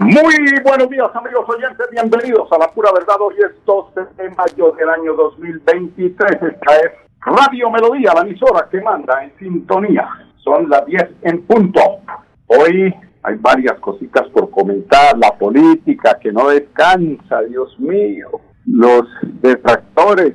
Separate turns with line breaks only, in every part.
Muy buenos días amigos oyentes, bienvenidos a la pura verdad. Hoy es 12 de mayo del año 2023. Esta es Radio Melodía, la emisora que manda en sintonía. Son las 10 en punto. Hoy hay varias cositas por comentar. La política que no descansa, Dios mío. Los detractores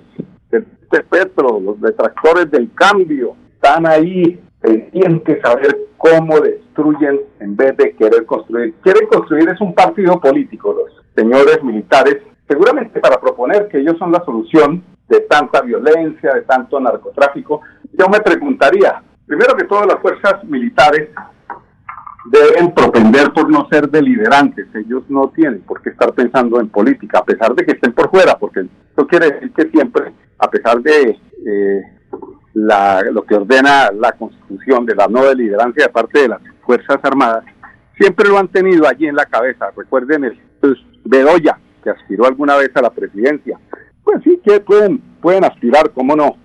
de Petro, los detractores del cambio, están ahí pendientes a ver cómo destruyen en vez de querer construir. Quieren construir es un partido político, los señores militares, seguramente para proponer que ellos son la solución de tanta violencia, de tanto narcotráfico. Yo me preguntaría, primero que todas las fuerzas militares deben propender por no ser deliberantes. Ellos no tienen por qué estar pensando en política, a pesar de que estén por fuera, porque eso quiere decir que siempre, a pesar de eh, la, lo que ordena la constitución de la no deliberancia de parte de las Fuerzas Armadas, siempre lo han tenido allí en la cabeza. Recuerden el Bedoya, que aspiró alguna vez a la presidencia. Pues sí, que pueden, pueden aspirar, cómo no.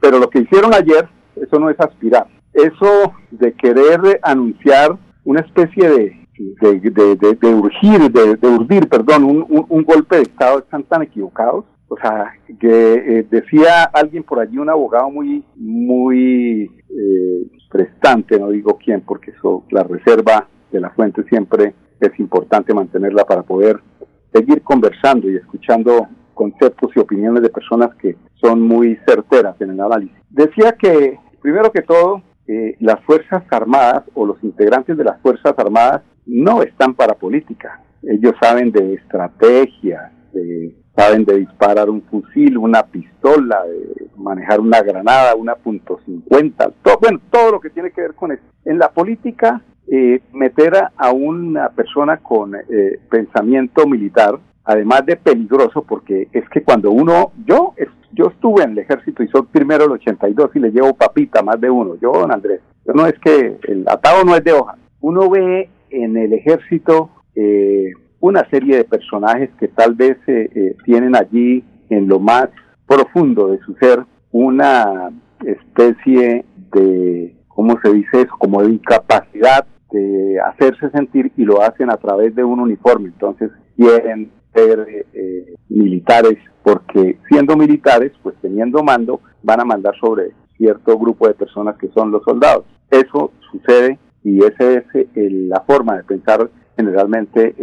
Pero lo que hicieron ayer, eso no es aspirar. Eso de querer anunciar una especie de, de, de, de, urgir, de, urdir, perdón, un, un golpe de Estado, están tan equivocados o sea, que eh, decía alguien por allí, un abogado muy, muy eh, prestante, no digo quién, porque eso, la reserva de la fuente siempre es importante mantenerla para poder seguir conversando y escuchando conceptos y opiniones de personas que son muy certeras en el análisis. Decía que, primero que todo, eh, las Fuerzas Armadas o los integrantes de las Fuerzas Armadas no están para política. Ellos saben de estrategia, de saben de disparar un fusil, una pistola, de manejar una granada, una punto cincuenta, todo, bueno, todo lo que tiene que ver con eso. En la política, eh, meter a, una persona con eh, pensamiento militar, además de peligroso, porque es que cuando uno, yo, yo estuve en el ejército y soy primero el 82 y le llevo papita más de uno, yo, don Andrés, yo no es que el atado no es de hoja, uno ve en el ejército eh, una serie de personajes que tal vez eh, eh, tienen allí en lo más profundo de su ser una especie de, ¿cómo se dice eso? Como de incapacidad de hacerse sentir y lo hacen a través de un uniforme. Entonces quieren ser eh, militares porque siendo militares, pues teniendo mando, van a mandar sobre cierto grupo de personas que son los soldados. Eso sucede y esa es la forma de pensar generalmente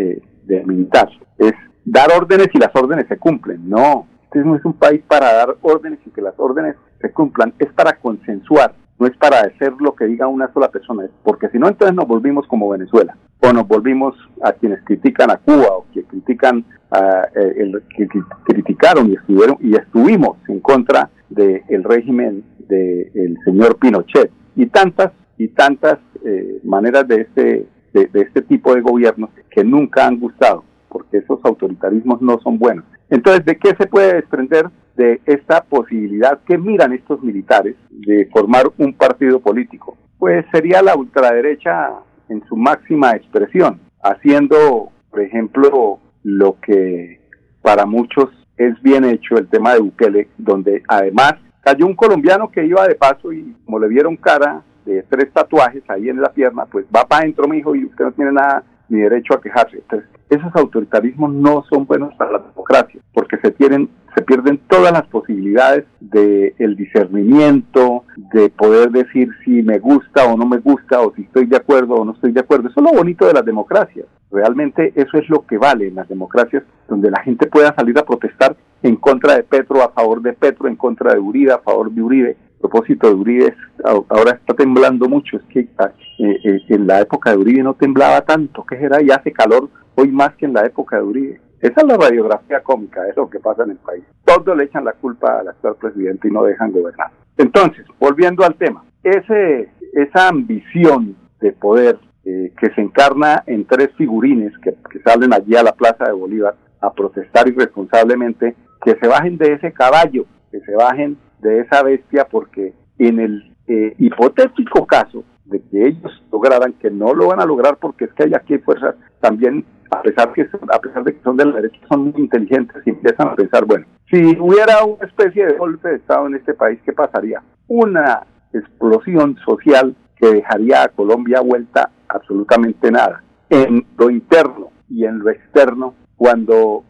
de militar. Es dar órdenes y las órdenes se cumplen. No, este no es un país para dar órdenes y que las órdenes se cumplan, es para consensuar, no es para hacer lo que diga una sola persona, porque si no entonces nos volvimos como Venezuela, o nos volvimos a quienes critican a Cuba, o que critican a, eh, el, que criticaron y estuvieron y estuvimos en contra del régimen del señor Pinochet y tantas y tantas eh, maneras de este de, este tipo de gobiernos que nunca han gustado, porque esos autoritarismos no son buenos. Entonces, ¿de qué se puede desprender de esta posibilidad que miran estos militares de formar un partido político? Pues sería la ultraderecha en su máxima expresión, haciendo, por ejemplo, lo que para muchos es bien hecho el tema de Bukele, donde además cayó un colombiano que iba de paso y como le vieron cara, de tres tatuajes ahí en la pierna, pues va para adentro, mi hijo, y usted no tiene nada ni derecho a quejarse. Entonces, esos autoritarismos no son buenos para la democracia, porque se tienen se pierden todas las posibilidades de el discernimiento, de poder decir si me gusta o no me gusta, o si estoy de acuerdo o no estoy de acuerdo. Eso es lo bonito de las democracias. Realmente eso es lo que vale en las democracias, donde la gente pueda salir a protestar en contra de Petro, a favor de Petro, en contra de Uribe, a favor de Uribe, propósito de Uribe, ahora está temblando mucho, es que ah, eh, eh, en la época de Uribe no temblaba tanto, que era y hace calor hoy más que en la época de Uribe. Esa es la radiografía cómica, es lo que pasa en el país. Todos le echan la culpa al actual presidente y no dejan gobernar. Entonces, volviendo al tema, ese, esa ambición de poder eh, que se encarna en tres figurines que salen allí a la Plaza de Bolívar a protestar irresponsablemente que se bajen de ese caballo, que se bajen de esa bestia, porque en el eh, hipotético caso de que ellos lograran, que no lo van a lograr porque es que hay aquí fuerzas también, a pesar, que, a pesar de que son de la derecha, son muy inteligentes y empiezan a pensar, bueno, si hubiera una especie de golpe de Estado en este país, ¿qué pasaría? Una explosión social que dejaría a Colombia vuelta absolutamente nada. En lo interno y en lo externo, cuando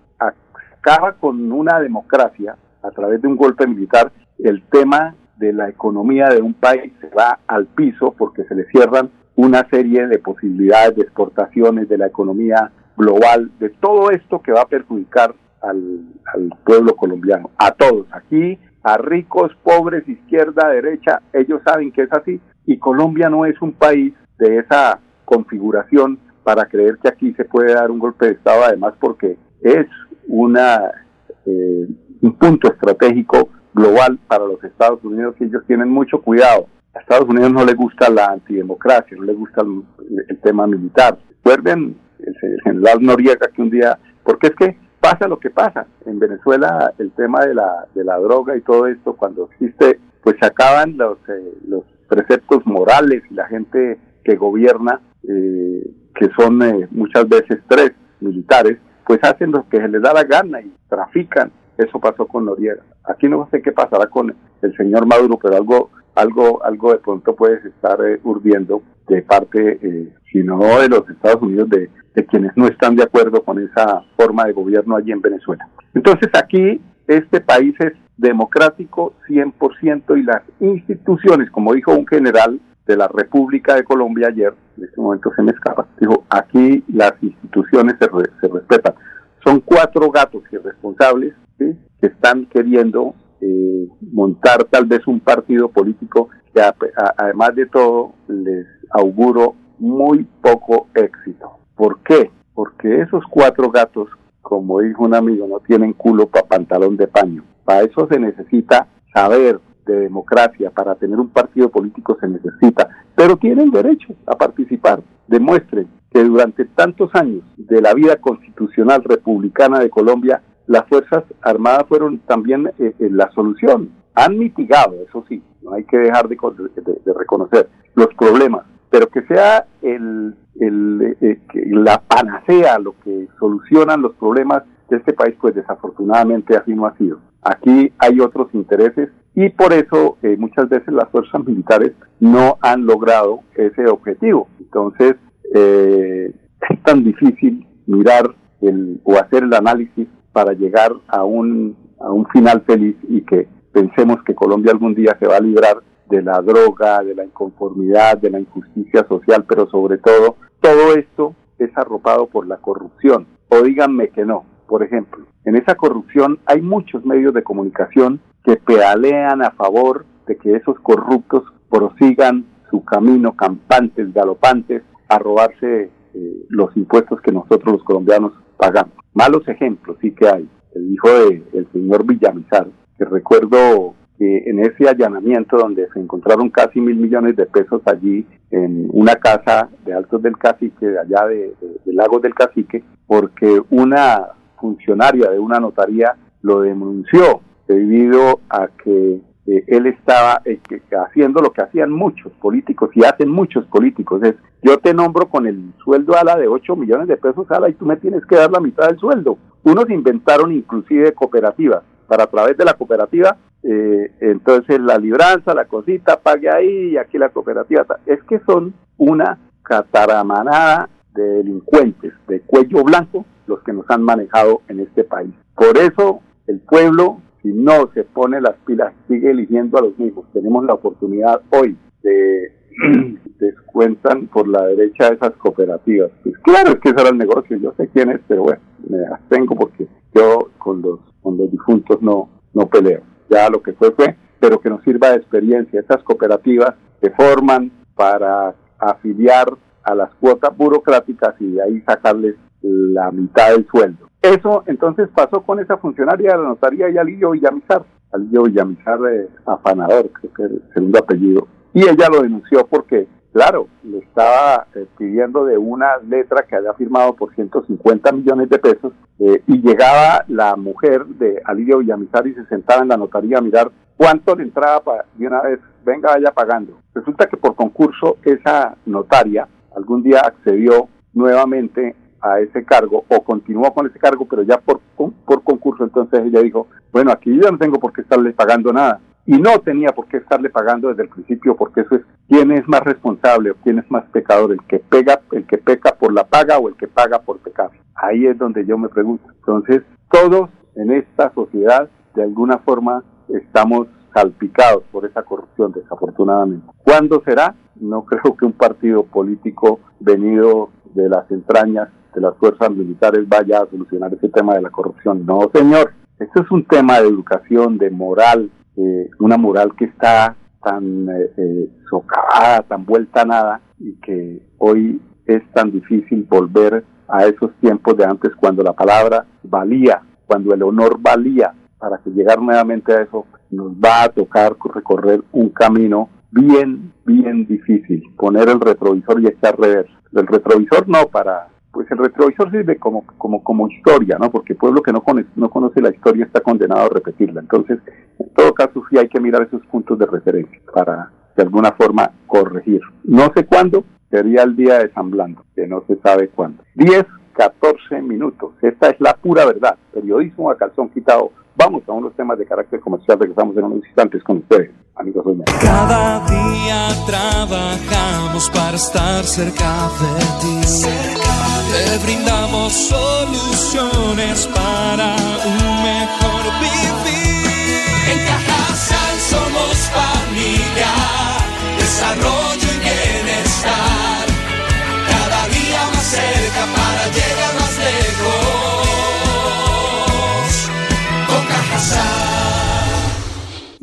acaba con una democracia a través de un golpe militar, el tema de la economía de un país se va al piso porque se le cierran una serie de posibilidades de exportaciones de la economía global, de todo esto que va a perjudicar al, pueblo colombiano, a todos, aquí, a ricos, pobres, izquierda, derecha, ellos saben que es así. Y Colombia no es un país de esa configuración para creer que aquí se puede dar un golpe de Estado, además porque es una eh, un punto estratégico global para los Estados Unidos y ellos tienen mucho cuidado. A Estados Unidos no le gusta la antidemocracia, no le gusta el, tema militar. Recuerden el, general Noriega que un día, porque es que pasa lo que pasa. En Venezuela el tema de la, de la droga y todo esto, cuando existe, pues se acaban los, eh, los preceptos morales y la gente que gobierna, eh, que son eh, muchas veces tres militares, pues hacen lo que se les da la gana y trafican eso pasó con Noriega. Aquí no sé qué pasará con el señor Maduro, pero algo, algo, algo de pronto puedes estar eh, urdiendo de parte, eh, si no de los Estados Unidos, de, de quienes no están de acuerdo con esa forma de gobierno allí en Venezuela. Entonces aquí este país es democrático 100% y las instituciones, como dijo un general de la República de Colombia ayer, en este momento se me escapa, dijo, aquí las instituciones se, se respetan. Son cuatro gatos irresponsables que están queriendo eh, montar tal vez un partido político que además de todo les auguro muy poco éxito. ¿Por qué? Porque esos cuatro gatos, como dijo un amigo, no tienen culo para pantalón de paño. Para eso se necesita saber de democracia, para tener un partido político se necesita, pero tienen derecho a participar. Demuestren que durante tantos años de la vida constitucional republicana de Colombia, las Fuerzas Armadas fueron también eh, eh, la solución. Han mitigado, eso sí, no hay que dejar de, reconocer los problemas, pero que sea el, eh, la panacea lo que solucionan los problemas de este país, pues desafortunadamente así no ha sido. Aquí hay otros intereses y por eso muchas veces las fuerzas militares no han logrado ese objetivo. Entonces, eh, es tan difícil mirar el, o hacer el análisis para llegar a un, a un final feliz y que pensemos que Colombia algún día se va a librar de la droga, de la inconformidad, de la injusticia social, pero sobre todo, todo esto es arropado por la corrupción. O díganme que no. Por ejemplo, en esa corrupción hay muchos medios de comunicación que pedalean a favor de que esos corruptos prosigan su camino campantes, galopantes, a robarse eh, los impuestos que nosotros los colombianos pagamos. Malos ejemplos sí que hay. El hijo del señor Villamizar, que recuerdo que en ese allanamiento donde se encontraron casi mil millones de pesos allí en una casa de Altos del Cacique, de allá de, de Lagos del Cacique, porque una funcionaria de una notaría lo denunció debido a que él estaba eh, haciendo lo que hacían muchos políticos y hacen muchos políticos, es yo te nombro con el sueldo ala de 8 millones de pesos ala y tú me tienes que dar la mitad del sueldo. Unos inventaron inclusive cooperativas, para a través de la cooperativa, eh, entonces la libranza, la cosita, pague ahí y aquí la cooperativa. Es que son una cataramanada de delincuentes de cuello blanco los que nos han manejado en este país. Por eso el pueblo si no se pone las pilas, sigue eligiendo a los mismos. Tenemos la oportunidad hoy de descuentan por la derecha esas cooperativas. Pues claro, es que ese era el negocio, yo sé quién es, pero bueno, me abstengo porque yo con los, con los difuntos no, no peleo. Ya lo que fue fue, pero que nos sirva de experiencia. Esas cooperativas se forman para afiliar a las cuotas burocráticas y de ahí sacarles la mitad del sueldo. Eso entonces pasó con esa funcionaria de la notaría y Alillo Villamizar, Alillo Villamizar eh, afanador, creo que es el segundo apellido, y ella lo denunció porque claro, le estaba eh, pidiendo de una letra que había firmado por 150 millones de pesos eh, y llegaba la mujer de Alirio Villamizar y se sentaba en la notaría a mirar cuánto le entraba para, de una vez, venga, vaya pagando. Resulta que por concurso esa notaria algún día accedió nuevamente a ese cargo o continuó con ese cargo, pero ya por, por concurso, entonces ella dijo, bueno, aquí yo no tengo por qué estarle pagando nada. Y no tenía por qué estarle pagando desde el principio, porque eso es quién es más responsable o quién es más pecador, el que pega, el que peca por la paga o el que paga por pecar. Ahí es donde yo me pregunto. Entonces, todos en esta sociedad, de alguna forma, estamos salpicados por esa corrupción, desafortunadamente. ¿Cuándo será? No creo que un partido político venido de las entrañas de las fuerzas militares vaya a solucionar ese tema de la corrupción. No, señor. Esto es un tema de educación, de moral, eh, una moral que está tan eh, eh, socavada, tan vuelta a nada, y que hoy es tan difícil volver a esos tiempos de antes cuando la palabra valía, cuando el honor valía, para que llegar nuevamente a eso nos va a tocar recorrer un camino bien, bien difícil, poner el retrovisor y echar reverso. El retrovisor no para pues el retrovisor sirve como, como, como historia, ¿no? Porque el pueblo que no conoce, no conoce la historia está condenado a repetirla. Entonces, en todo caso, sí hay que mirar esos puntos de referencia para, de alguna forma, corregir. No sé cuándo, sería el día de San Blanco, que no se sabe cuándo. 10, 14 minutos. Esta es la pura verdad. Periodismo a calzón quitado. Vamos a unos temas de carácter comercial. Regresamos en unos instantes con ustedes, amigos.
Cada día trabajamos para estar cerca de ti. Te brindamos soluciones para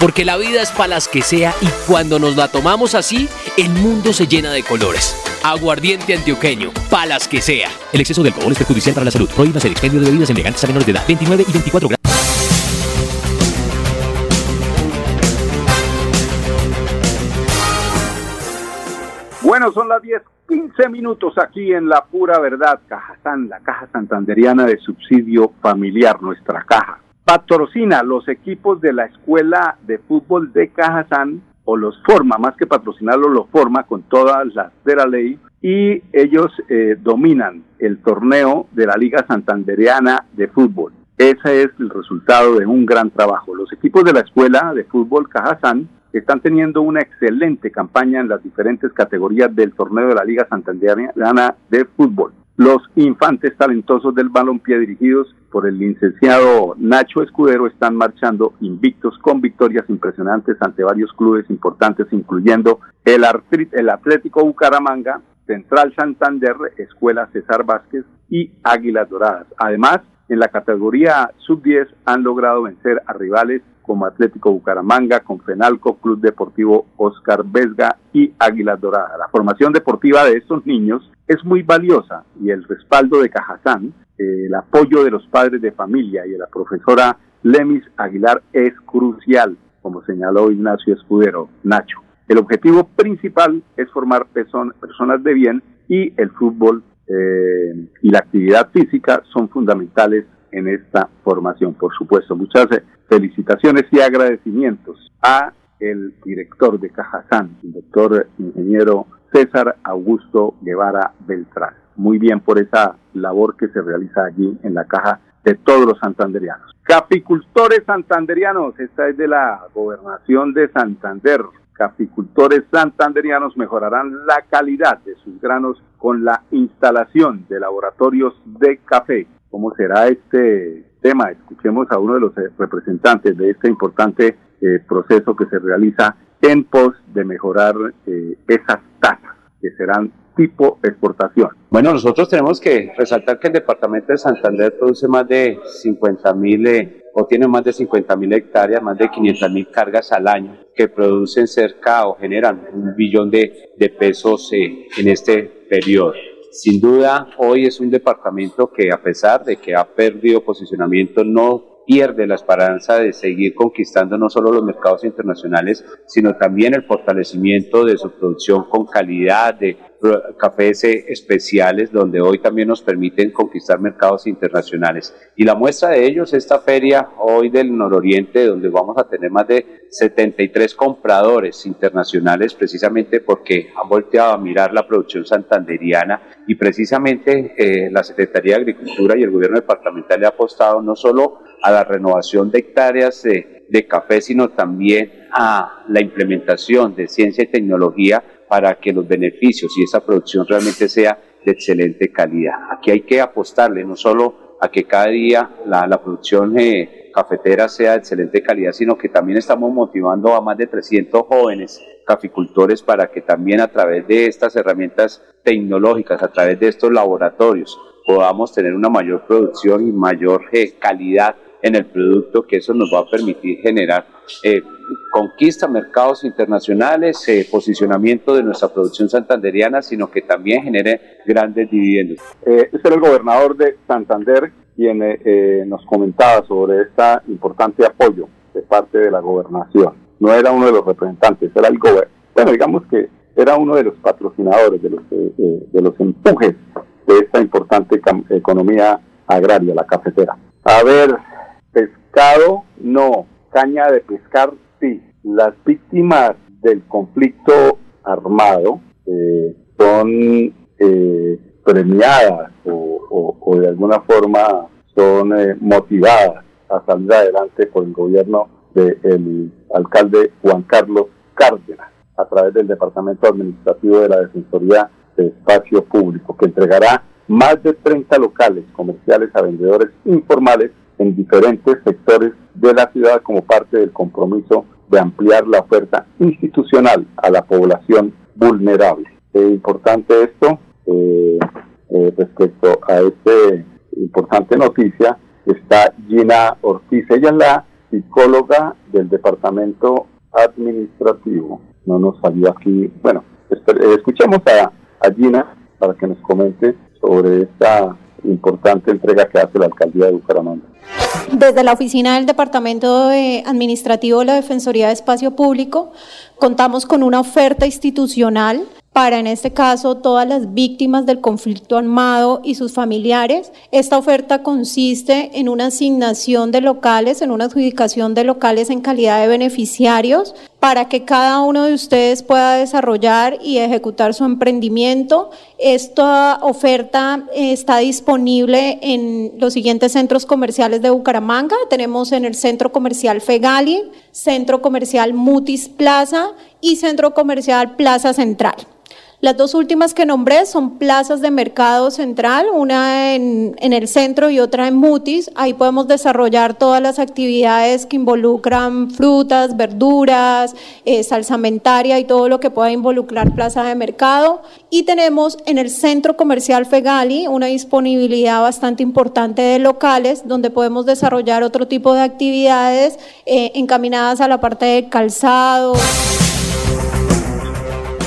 Porque la vida es para las que sea y cuando nos la tomamos así, el mundo se llena de colores. Aguardiente antioqueño, palas que sea. El exceso de alcohol es perjudicial para la salud. Prohíbas el expendio de bebidas elegantes a menores de edad, 29 y 24 grados.
Bueno, son las 10, 15 minutos aquí en La Pura Verdad, Cajazán, la caja santanderiana de subsidio familiar, nuestra caja. Patrocina los equipos de la Escuela de Fútbol de Cajazán, o los forma, más que patrocinarlo, lo forma con todas las de la ley, y ellos eh, dominan el torneo de la Liga Santanderiana de Fútbol. Ese es el resultado de un gran trabajo. Los equipos de la Escuela de Fútbol Cajazán están teniendo una excelente campaña en las diferentes categorías del torneo de la Liga Santanderiana de Fútbol. Los infantes talentosos del balompié dirigidos por el licenciado Nacho Escudero están marchando invictos con victorias impresionantes ante varios clubes importantes, incluyendo el, el Atlético Bucaramanga, Central Santander, Escuela César Vázquez y Águilas Doradas. Además, en la categoría sub-10 han logrado vencer a rivales como Atlético Bucaramanga, Confenalco, Club Deportivo Oscar Vesga y Águilas Doradas. La formación deportiva de estos niños es muy valiosa y el respaldo de Cajazán, el apoyo de los padres de familia y de la profesora Lemis Aguilar es crucial, como señaló Ignacio Escudero, Nacho. El objetivo principal es formar personas de bien y el fútbol eh, y la actividad física son fundamentales en esta formación, por supuesto. Muchas felicitaciones y agradecimientos a el director de Cajazán, el doctor ingeniero César Augusto Guevara Beltrán. Muy bien por esa labor que se realiza allí en la caja de todos los santanderianos. Capicultores santanderianos, esta es de la gobernación de Santander. Capicultores santanderianos mejorarán la calidad de sus granos con la instalación de laboratorios de café cómo será este tema. Escuchemos a uno de los eh, representantes de este importante eh, proceso que se realiza en pos de mejorar eh, esas tasas que serán tipo exportación.
Bueno, nosotros tenemos que resaltar que el departamento de Santander produce más de 50 mil eh, o tiene más de 50 mil hectáreas, más de 500 mil cargas al año que producen cerca o generan un billón de, de pesos eh, en este periodo. Sin duda, hoy es un departamento que a pesar de que ha perdido posicionamiento, no pierde la esperanza de seguir conquistando no solo los mercados internacionales, sino también el fortalecimiento de su producción con calidad, de cafés especiales, donde hoy también nos permiten conquistar mercados internacionales. Y la muestra de ellos, esta feria hoy del nororiente, donde vamos a tener más de 73 compradores internacionales, precisamente porque han volteado a mirar la producción santanderiana y precisamente eh, la Secretaría de Agricultura y el gobierno departamental le ha apostado no solo a la renovación de hectáreas de, de café, sino también a la implementación de ciencia y tecnología para que los beneficios y esa producción realmente sea de excelente calidad. Aquí hay que apostarle no solo a que cada día la, producción eh, cafetera sea de excelente calidad, sino que también estamos motivando a más de 300 jóvenes caficultores para que también a través de estas herramientas tecnológicas, a través de estos laboratorios, podamos tener una mayor producción y mayor eh, calidad en el producto, que eso nos va a permitir generar eh, conquista mercados internacionales, eh, posicionamiento de nuestra producción santanderiana, sino que también genere grandes dividendos.
Eh, este era el gobernador de Santander quien eh, nos comentaba sobre este importante apoyo de parte de la gobernación. No era uno de los representantes, era el gobernador. Bueno, digamos que era uno de los patrocinadores, de los, de los empujes de esta importante economía agraria, la cafetera. A ver, pescado, no. Caña de pescar, sí. Las víctimas del conflicto armado eh, son eh, premiadas o, de alguna forma son eh, motivadas a salir adelante por el gobierno del alcalde Juan Carlos Cárdenas a través del Departamento Administrativo de la Defensoría de Espacio Público, que entregará más de 30 locales comerciales a vendedores informales en diferentes sectores de la ciudad como parte del compromiso de ampliar la oferta institucional a la población vulnerable. Es importante esto eh, eh, respecto a esta importante noticia. Está Gina Ortiz, ella es la psicóloga del departamento administrativo. No nos salió aquí. Bueno, escuchemos a, a Gina para que nos comente sobre esta importante entrega que hace la alcaldía de Bucaramanga.
Desde la oficina del Departamento Administrativo de la Defensoría de Espacio Público, contamos con una oferta institucional para, en este caso, todas las víctimas del conflicto armado y sus familiares. Esta oferta consiste en una asignación de locales, en una adjudicación de locales en calidad de beneficiarios para que cada uno de ustedes pueda desarrollar y ejecutar su emprendimiento. Esta oferta está disponible en los siguientes centros comerciales de Bucaramanga. Tenemos en el Centro Comercial Fegali, Centro Comercial Mutis Plaza y Centro Comercial Plaza Central. Las dos últimas que nombré son plazas de mercado central, una en, el centro y otra en Mutis. Ahí podemos desarrollar todas las actividades que involucran frutas, verduras, eh, salsamentaria y todo lo que pueda involucrar plaza de mercado. Y tenemos en el centro comercial Fegali una disponibilidad bastante importante de locales donde podemos desarrollar otro tipo de actividades eh, encaminadas a la parte de calzado.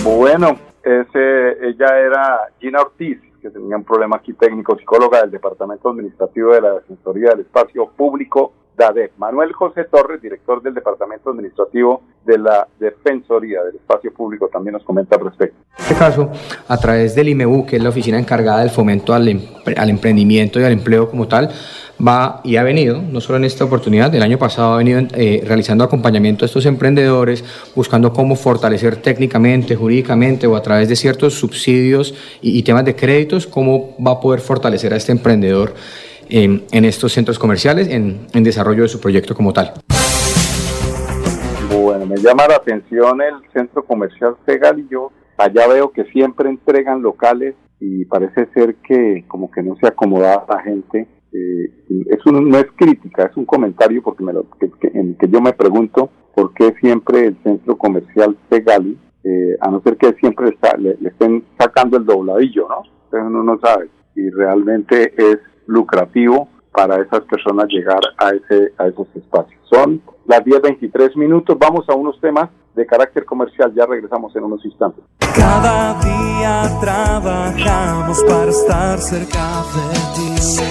Bueno, ese, ella era Gina Ortiz, que tenía un problema aquí técnico, psicóloga del Departamento Administrativo de la Defensoría del Espacio Público, DADEP. Manuel José Torres, director del Departamento Administrativo de la Defensoría del Espacio Público, también nos comenta al respecto.
En este caso, a través del IMEU, que es la oficina encargada del fomento al, al emprendimiento y al empleo como tal, va y ha venido, no solo en esta oportunidad, el año pasado ha venido eh, realizando acompañamiento a estos emprendedores, buscando cómo fortalecer técnicamente, jurídicamente o a través de ciertos subsidios y, temas de créditos, cómo va a poder fortalecer a este emprendedor en estos centros comerciales, en, desarrollo de su proyecto como tal.
Bueno, me llama la atención el centro comercial Segal y yo allá veo que siempre entregan locales y parece ser que como que no se acomoda la gente eh, es no es crítica, es un comentario porque me lo, que, en que yo me pregunto por qué siempre el centro comercial Segali eh, a no ser que siempre está, le, estén sacando el dobladillo, ¿no? Entonces uno no sabe si realmente es lucrativo para esas personas llegar a, ese, a esos espacios. Son las 10.23 minutos, vamos a unos temas de carácter comercial, ya regresamos en unos instantes.
Cada día trabajamos para estar cerca de ti.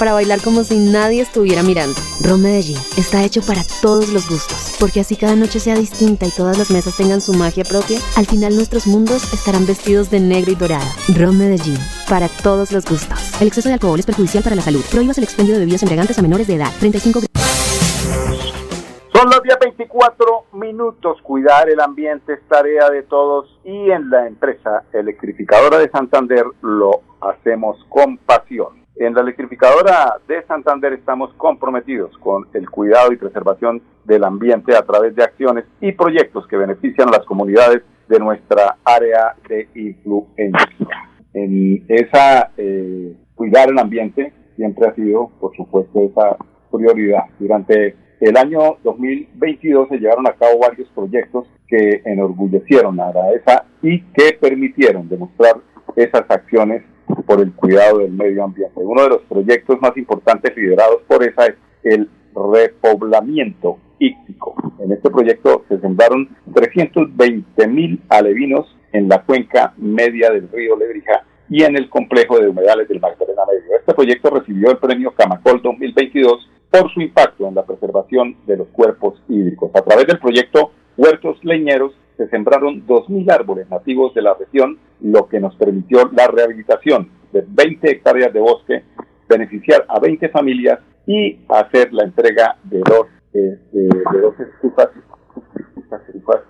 para bailar como si nadie estuviera mirando. Ron Medellín está hecho para todos los gustos, porque así cada noche sea distinta y todas las mesas tengan su magia propia, al final nuestros mundos estarán vestidos de negro y dorado. Ron Medellín, para todos los gustos. El exceso de alcohol es perjudicial para la salud. Prohíbas el expendio de bebidas embriagantes a menores de edad. 35
Son los días 24 minutos. Cuidar el ambiente es tarea de todos y en la empresa electrificadora de Santander lo hacemos con pasión. En la electrificadora de Santander estamos comprometidos con el cuidado y preservación del ambiente a través de acciones y proyectos que benefician a las comunidades de nuestra área de influencia. En esa eh, cuidar el ambiente siempre ha sido, por supuesto, esa prioridad. Durante el año 2022 se llevaron a cabo varios proyectos que enorgullecieron a la ESA y que permitieron demostrar esas acciones por el cuidado del medio ambiente. Uno de los proyectos más importantes liderados por ESA es el repoblamiento íctico. En este proyecto se sembraron 320 mil alevinos en la cuenca media del río Lebrija y en el complejo de humedales del Magdalena Medio. Este proyecto recibió el premio Camacol 2022 por su impacto en la preservación de los cuerpos hídricos. A través del proyecto Huertos Leñeros se sembraron 2.000 árboles nativos de la región, lo que nos permitió la rehabilitación de 20 hectáreas de bosque, beneficiar a 20 familias y hacer la entrega de dos, eh, de, de dos estufas, estufas, estufas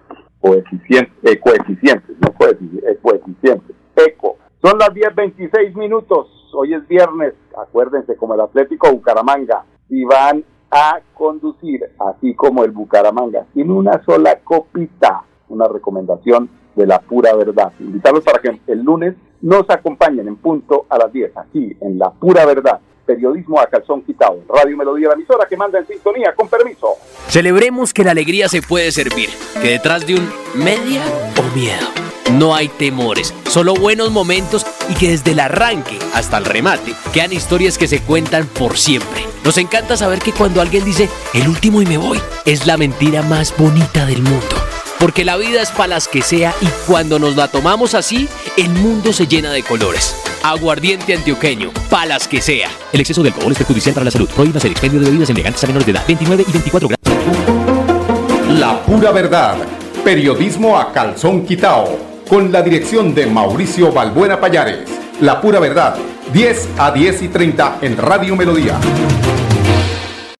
coeficientes, eh, coeficientes, no coeficientes, eh, coeficientes, eco. Son las 10.26 minutos, hoy es viernes, acuérdense, como el Atlético Bucaramanga, y van a conducir, así como el Bucaramanga, sin una sola copita, una recomendación de la pura verdad. Invitarlos para que el lunes nos acompañen en punto a las 10, aquí en La Pura Verdad. Periodismo a calzón quitado. Radio Melodía, la emisora que manda en sintonía, con permiso.
Celebremos que la alegría se puede servir, que detrás de un media o miedo no hay temores, solo buenos momentos y que desde el arranque hasta el remate quedan historias que se cuentan por siempre. Nos encanta saber que cuando alguien dice el último y me voy, es la mentira más bonita del mundo. Porque la vida es para las que sea y cuando nos la tomamos así, el mundo se llena de colores. Aguardiente antioqueño, palas que sea. El exceso de alcohol es perjudicial para la salud. Prohíbas el expendio de bebidas embriagantes a menores de edad. 29 y 24 grados.
La pura verdad. Periodismo a calzón quitao. Con la dirección de Mauricio Balbuena Payares. La pura verdad. 10 a 10 y 30 en Radio Melodía.